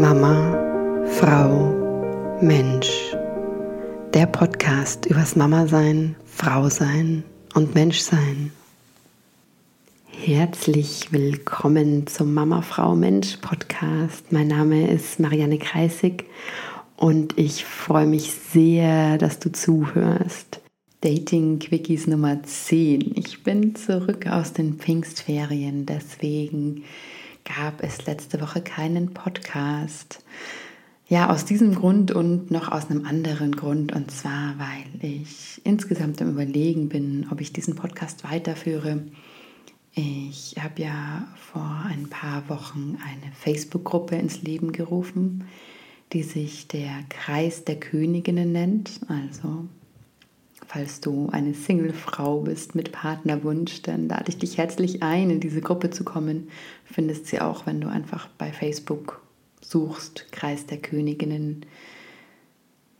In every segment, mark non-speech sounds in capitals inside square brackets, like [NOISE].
Mama, Frau, Mensch. Der Podcast übers Mama sein, Frau sein und Mensch sein. Herzlich willkommen zum Mama, Frau, Mensch Podcast. Mein Name ist Marianne Kreisig und ich freue mich sehr, dass du zuhörst. Dating Quickies Nummer 10. Ich bin zurück aus den Pfingstferien, deswegen gab es letzte Woche keinen Podcast. Ja, aus diesem Grund und noch aus einem anderen Grund. Und zwar, weil ich insgesamt am Überlegen bin, ob ich diesen Podcast weiterführe. Ich habe ja vor ein paar Wochen eine Facebook-Gruppe ins Leben gerufen, die sich der Kreis der Königinnen nennt. Also Falls du eine Single-Frau bist mit Partnerwunsch, dann lade ich dich herzlich ein, in diese Gruppe zu kommen. Findest sie auch, wenn du einfach bei Facebook suchst, Kreis der Königinnen.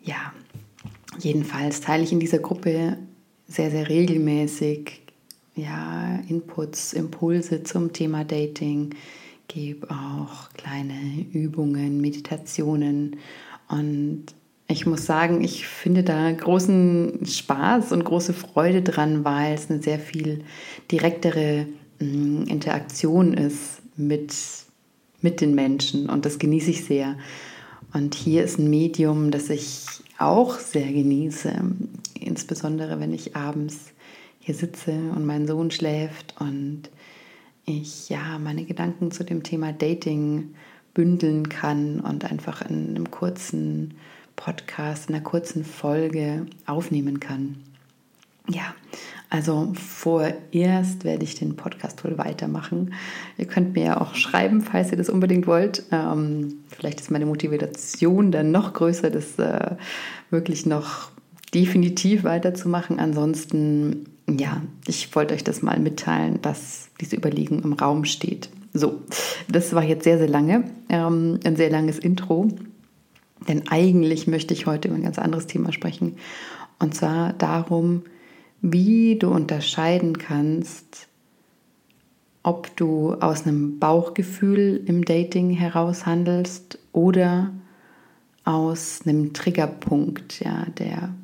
Ja, jedenfalls teile ich in dieser Gruppe sehr, sehr regelmäßig ja, Inputs, Impulse zum Thema Dating, gebe auch kleine Übungen, Meditationen und ich muss sagen, ich finde da großen Spaß und große Freude dran, weil es eine sehr viel direktere mm, Interaktion ist mit, mit den Menschen und das genieße ich sehr. Und hier ist ein Medium, das ich auch sehr genieße, insbesondere wenn ich abends hier sitze und mein Sohn schläft und ich ja meine Gedanken zu dem Thema Dating bündeln kann und einfach in einem kurzen Podcast in einer kurzen Folge aufnehmen kann. Ja, also vorerst werde ich den Podcast wohl weitermachen. Ihr könnt mir ja auch schreiben, falls ihr das unbedingt wollt. Ähm, vielleicht ist meine Motivation dann noch größer, das äh, wirklich noch definitiv weiterzumachen. Ansonsten, ja, ich wollte euch das mal mitteilen, dass diese Überlegung im Raum steht. So, das war jetzt sehr, sehr lange, ähm, ein sehr langes Intro. Denn eigentlich möchte ich heute über ein ganz anderes Thema sprechen. Und zwar darum, wie du unterscheiden kannst, ob du aus einem Bauchgefühl im Dating heraus handelst oder aus einem Triggerpunkt, ja, der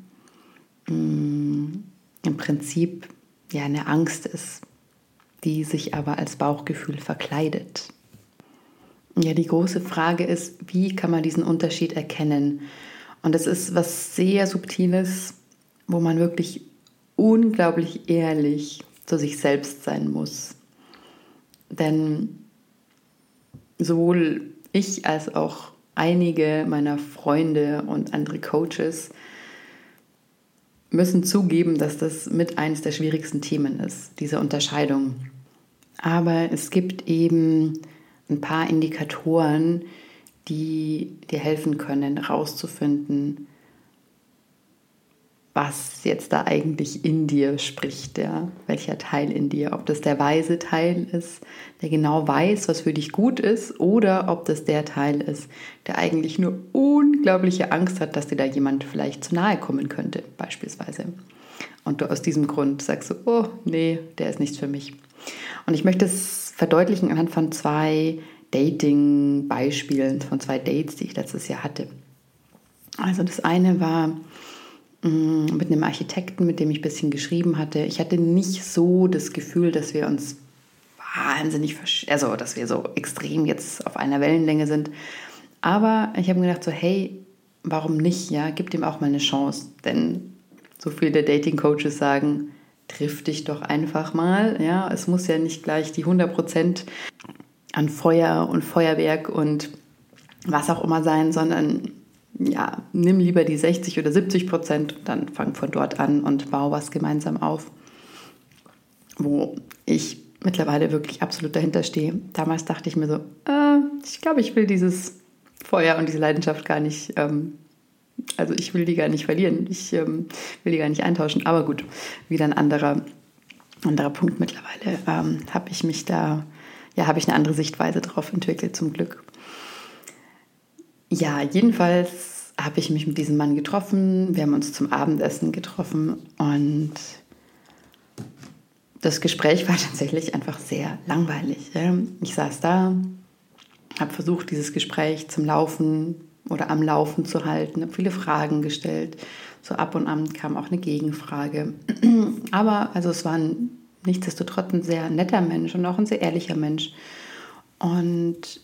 mh, mm, im Prinzip ja eine Angst ist, die sich aber als Bauchgefühl verkleidet. Ja, die große Frage ist, wie kann man diesen Unterschied erkennen? Und das ist was sehr Subtiles, wo man wirklich unglaublich ehrlich zu sich selbst sein muss. Denn sowohl ich als auch einige meiner Freunde und andere Coaches müssen zugeben, dass das mit eines der schwierigsten Themen ist, diese Unterscheidung. Aber es gibt eben ein paar Indikatoren, die dir helfen können, herauszufinden, was jetzt da eigentlich in dir spricht, ja? welcher Teil in dir, ob das der weise Teil ist, der genau weiß, was für dich gut ist, oder ob das der Teil ist, der eigentlich nur unglaubliche Angst hat, dass dir da jemand vielleicht zu nahe kommen könnte, beispielsweise. Und du aus diesem Grund sagst so, oh nee, der ist nichts für mich. Und ich möchte es verdeutlichen anhand von zwei Dating-Beispielen, von zwei Dates, die ich letztes Jahr hatte. Also das eine war mm, mit einem Architekten, mit dem ich ein bisschen geschrieben hatte. Ich hatte nicht so das Gefühl, dass wir uns wahnsinnig, also dass wir so extrem jetzt auf einer Wellenlänge sind. Aber ich habe mir gedacht, so hey, warum nicht? Ja, gib dem auch mal eine Chance. Denn so viele Dating-Coaches sagen, triff dich doch einfach mal. Ja, es muss ja nicht gleich die 100% an Feuer und Feuerwerk und was auch immer sein, sondern ja, nimm lieber die 60 oder 70 Prozent und dann fang von dort an und bau was gemeinsam auf. Wo ich mittlerweile wirklich absolut dahinter stehe. Damals dachte ich mir so, äh, ich glaube, ich will dieses Feuer und diese Leidenschaft gar nicht ähm, also ich will die gar nicht verlieren, ich ähm, will die gar nicht eintauschen. Aber gut, wieder ein anderer, anderer Punkt mittlerweile. Ähm, habe ich mich da, ja, habe ich eine andere Sichtweise drauf entwickelt, zum Glück. Ja, jedenfalls habe ich mich mit diesem Mann getroffen. Wir haben uns zum Abendessen getroffen und das Gespräch war [LAUGHS] tatsächlich einfach sehr langweilig. Ich saß da habe versucht, dieses Gespräch zum Laufen oder am Laufen zu halten, habe viele Fragen gestellt. So ab und an kam auch eine Gegenfrage. [CLEARS THROAT] Aber also es war ein, nichtsdestotrotz ein sehr netter Mensch und auch ein sehr ehrlicher Mensch. Und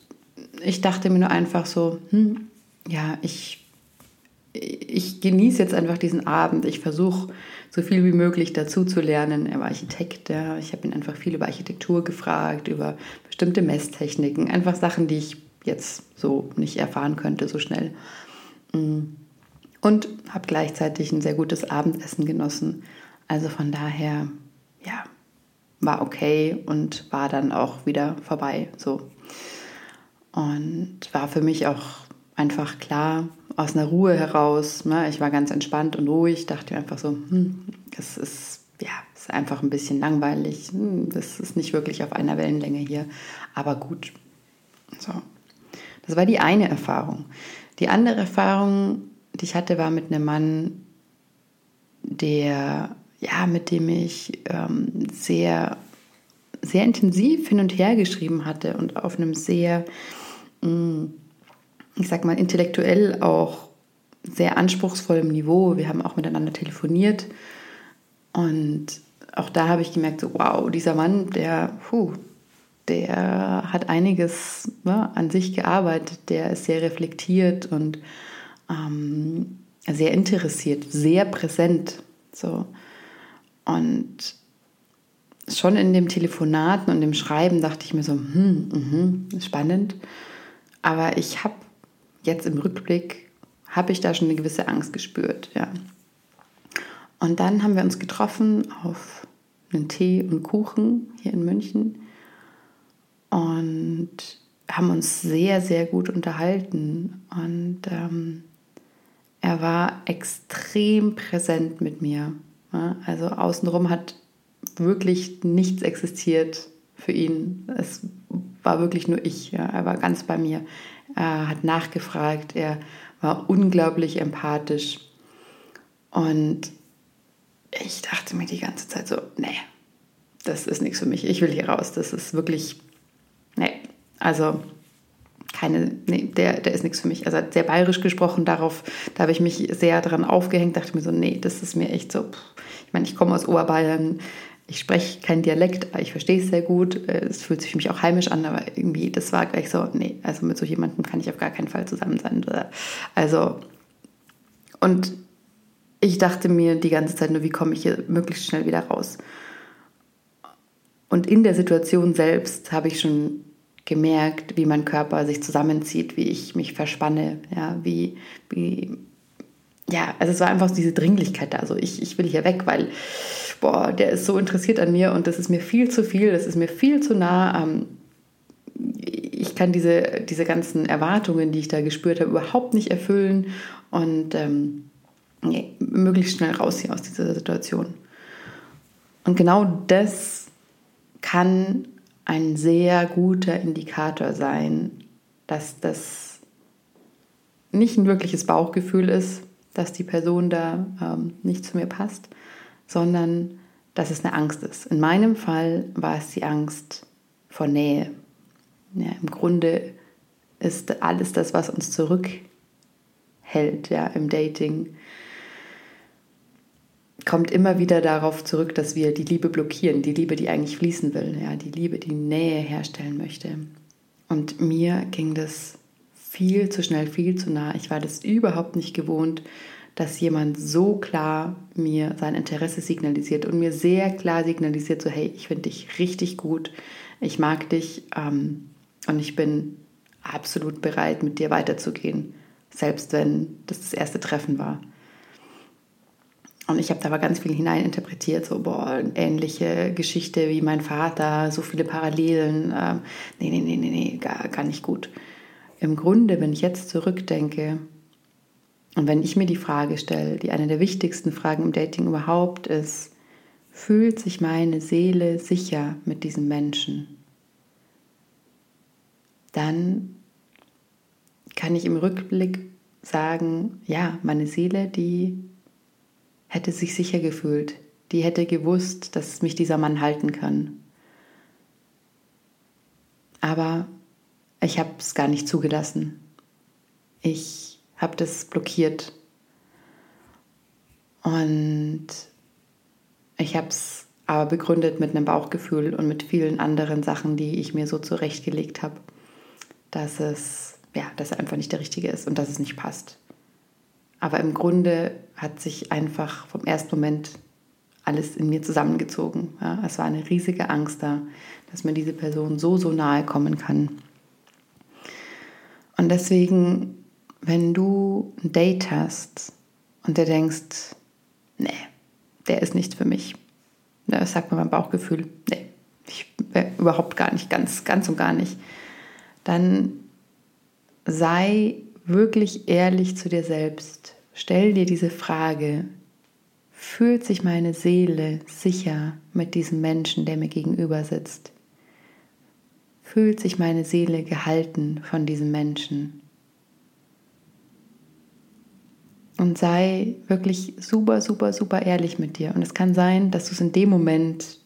ich dachte mir nur einfach so, hm, ja, ich, ich genieße jetzt einfach diesen Abend. Ich versuche so viel wie möglich dazu zu lernen. Er war Architekt, ja. ich habe ihn einfach viel über Architektur gefragt, über bestimmte Messtechniken, einfach Sachen, die ich jetzt so nicht erfahren könnte so schnell. Mm. Und habe gleichzeitig ein sehr gutes Abendessen genossen. Also von daher, ja, war okay und war dann auch wieder vorbei. So. Und war für mich auch einfach klar, aus einer Ruhe heraus. Ne? Ich war ganz entspannt und ruhig, dachte mir einfach so, hm, das ist, ja, ist einfach ein bisschen langweilig. Hm, das ist nicht wirklich auf einer Wellenlänge hier. Aber gut. So. Das war die eine Erfahrung. Die andere Erfahrung, die ich hatte, war mit einem Mann, der, ja, mit dem ich ähm, sehr, sehr intensiv hin und her geschrieben hatte und auf einem sehr, mh, mm, ich sag mal, intellektuell auch sehr anspruchsvollem Niveau. Wir haben auch miteinander telefoniert und auch da habe ich gemerkt, so, wow, dieser Mann, der, puh, der hat einiges ne, an sich gearbeitet, der ist sehr reflektiert und ähm, sehr interessiert, sehr präsent. So. Und schon in dem Telefonaten und dem Schreiben dachte ich mir so, hm, mh, spannend. Aber ich habe jetzt im Rückblick, habe ich da schon eine gewisse Angst gespürt. Ja. Und dann haben wir uns getroffen auf einen Tee und Kuchen hier in München und haben uns sehr, sehr gut unterhalten. Und ähm, er war extrem präsent mit mir. Ja? Also außenrum hat wirklich nichts existiert für ihn. Es war wirklich nur ich. Ja? Er war ganz bei mir. Er hat nachgefragt. Er war unglaublich empathisch. Und ich dachte mir die ganze Zeit so, nee, das ist nichts für mich. Ich will hier raus. Das ist wirklich nee, also keine, nee, der, der ist nichts für mich. Also sehr bayerisch gesprochen, darauf, da habe ich mich sehr daran aufgehängt, dachte mir so, nee, das ist mir echt so, ich meine, ich komme aus Oberbayern, ich spreche keinen Dialekt, aber ich verstehe es sehr gut, äh, es fühlt sich für mich auch heimisch an, aber irgendwie, das war gleich so, nee, also mit so jemandem kann ich auf gar keinen Fall zusammen sein. Also, und ich dachte mir die ganze Zeit nur, wie komme ich hier möglichst schnell wieder raus? Und in der Situation selbst habe ich schon gemerkt, wie mein Körper sich zusammenzieht, wie ich mich verspanne, ja, wie, wie, ja, also es war einfach diese Dringlichkeit da. Also ich, ich will hier weg, weil, boah, der ist so interessiert an mir und das ist mir viel zu viel, das ist mir viel zu nah. Ähm, ich kann diese, diese ganzen Erwartungen, die ich da gespürt habe, überhaupt nicht erfüllen und ähm, nee, möglichst schnell raus hier aus dieser Situation. Und genau das kann ein sehr guter Indikator sein, dass das nicht ein wirkliches Bauchgefühl ist, dass die Person da ähm, nicht zu mir passt, sondern dass es eine Angst ist. In meinem Fall war es die Angst vor Nähe. Ja, Im Grunde ist alles das, was uns zurückhält ja, im Dating, kommt immer wieder darauf zurück, dass wir die Liebe blockieren, die Liebe, die eigentlich fließen will, ja, die Liebe, die Nähe herstellen möchte. Und mir ging das viel zu schnell, viel zu nah. Ich war das überhaupt nicht gewohnt, dass jemand so klar mir sein Interesse signalisiert und mir sehr klar signalisiert, so hey, ich finde dich richtig gut, ich mag dich ähm, und ich bin absolut bereit, mit dir weiterzugehen, selbst wenn das das erste Treffen war. Und ich habe da aber ganz viel hineininterpretiert, so, boah, ähnliche Geschichte wie mein Vater, so viele Parallelen. Ähm, nee, nee, nee, nee, nee, gar, gar nicht gut. Im Grunde, wenn ich jetzt zurückdenke und wenn ich mir die Frage stelle, die eine der wichtigsten Fragen im Dating überhaupt ist, fühlt sich meine Seele sicher mit diesem Menschen? Dann kann ich im Rückblick sagen, ja, meine Seele, die hätte sich sicher gefühlt. Die hätte gewusst, dass mich dieser Mann halten kann. Aber ich habe es gar nicht zugelassen. Ich habe das blockiert. Und ich habe es aber begründet mit einem Bauchgefühl und mit vielen anderen Sachen, die ich mir so zurechtgelegt habe, dass es ja, dass er einfach nicht der richtige ist und dass es nicht passt. Aber im Grunde hat sich einfach vom ersten Moment alles in mir zusammengezogen. Ja, es war eine riesige Angst da, dass mir diese Person so, so nahe kommen kann. Und deswegen, wenn du ein Date hast und du denkst, nee, der ist nicht für mich, ne, das sagt mir mein Bauchgefühl, nee, ich, überhaupt gar nicht, ganz, ganz und gar nicht, dann sei wirklich ehrlich zu dir selbst. Stell dir diese Frage, fühlt sich meine Seele sicher mit diesem Menschen, der mir gegenüber sitzt? Fühlt sich meine Seele gehalten von diesem Menschen? Und sei wirklich super, super, super ehrlich mit dir. Und es kann sein, dass du es in dem Moment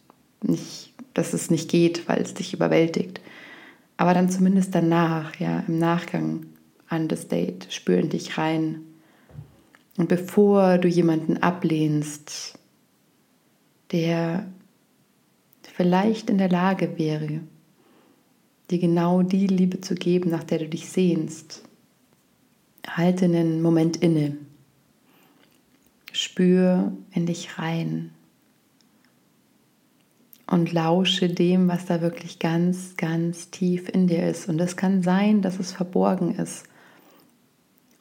nicht, dass es nicht geht, weil es dich überwältigt. Aber dann zumindest danach, ja, im Nachgang an das Date, spür in dich rein. Und bevor du jemanden ablehnst, der vielleicht in der Lage wäre, dir genau die Liebe zu geben, nach der du dich sehnst, halte einen Moment inne. Spür in dich rein und lausche dem, was da wirklich ganz, ganz tief in dir ist. Und es kann sein, dass es verborgen ist.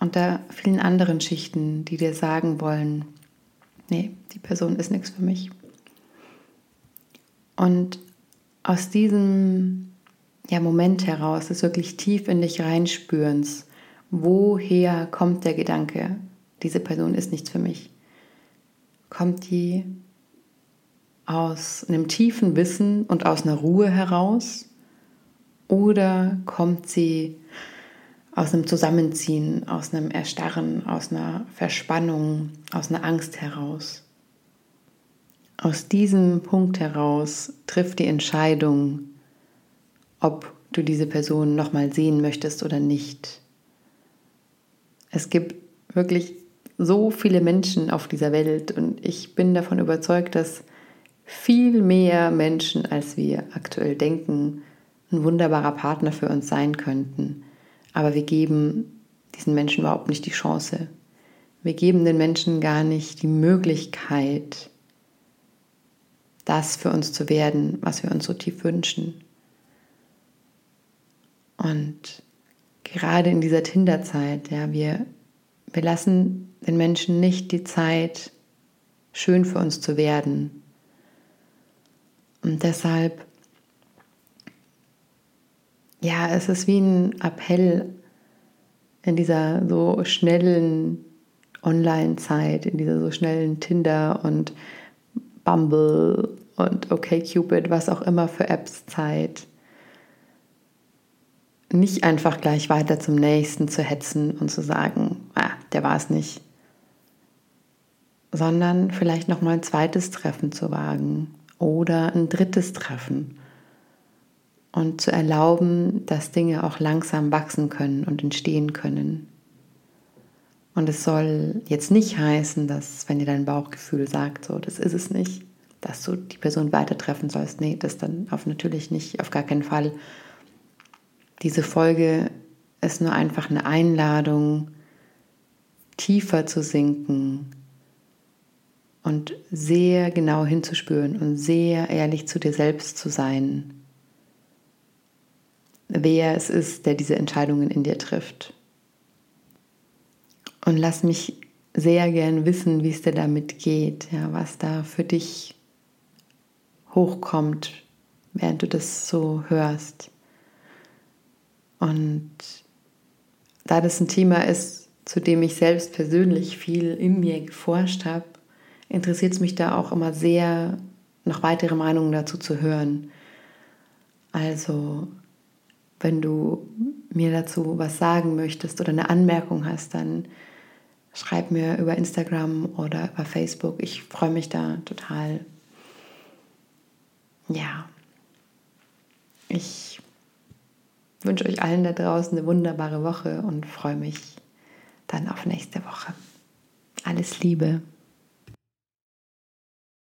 Unter vielen anderen Schichten, die dir sagen wollen, nee, die Person ist nichts für mich. Und aus diesem ja, Moment heraus, des wirklich tief in dich reinspürens, woher kommt der Gedanke, diese Person ist nichts für mich? Kommt die aus einem tiefen Wissen und aus einer Ruhe heraus oder kommt sie aus einem Zusammenziehen, aus einem Erstarren, aus einer Verspannung, aus einer Angst heraus? Aus diesem Punkt heraus trifft die Entscheidung, ob du diese Person nochmal sehen möchtest oder nicht. Es gibt wirklich so viele Menschen auf dieser Welt und ich bin davon überzeugt, dass viel mehr Menschen, als wir aktuell denken, ein wunderbarer Partner für uns sein könnten. Aber wir geben diesen Menschen überhaupt nicht die Chance. Wir geben den Menschen gar nicht die Möglichkeit, das für uns zu werden, was wir uns so tief wünschen. Und gerade in dieser Tinder-Zeit, ja, wir, wir lassen den Menschen nicht die Zeit, schön für uns zu werden, und deshalb, ja, es ist wie ein Appell in dieser so schnellen Online-Zeit, in dieser so schnellen Tinder und Bumble und OkCupid, was auch immer für Apps Zeit. Nicht einfach gleich weiter zum nächsten zu hetzen und zu sagen, ah, der war es nicht, sondern vielleicht noch mal ein zweites Treffen zu wagen oder ein drittes Treffen und zu erlauben, dass Dinge auch langsam wachsen können und entstehen können. Und es soll jetzt nicht heißen, dass, wenn dir dein Bauchgefühl sagt, so, das ist es nicht, dass du die Person weiter treffen sollst. Nee, das dann auf natürlich nicht, auf gar keinen Fall. Diese Folge ist nur einfach eine Einladung, tiefer zu sinken, und sehr genau hinzuspüren und sehr ehrlich zu dir selbst zu sein, wer es ist, der diese Entscheidungen in dir trifft. Und lass mich sehr gern wissen, wie es dir damit geht, ja, was da für dich hochkommt, während du das so hörst. Und da das ein Thema ist, zu dem ich selbst persönlich viel in mir geforscht habe, interessiert es mich da auch immer sehr, noch weitere Meinungen dazu zu hören. Also, wenn du mir dazu was sagen möchtest oder eine Anmerkung hast, dann schreib mir über Instagram oder über Facebook. Ich freue mich da total. Ja, ich wünsche euch allen da draußen eine wunderbare Woche und freue mich dann auf nächste Woche. Alles Liebe.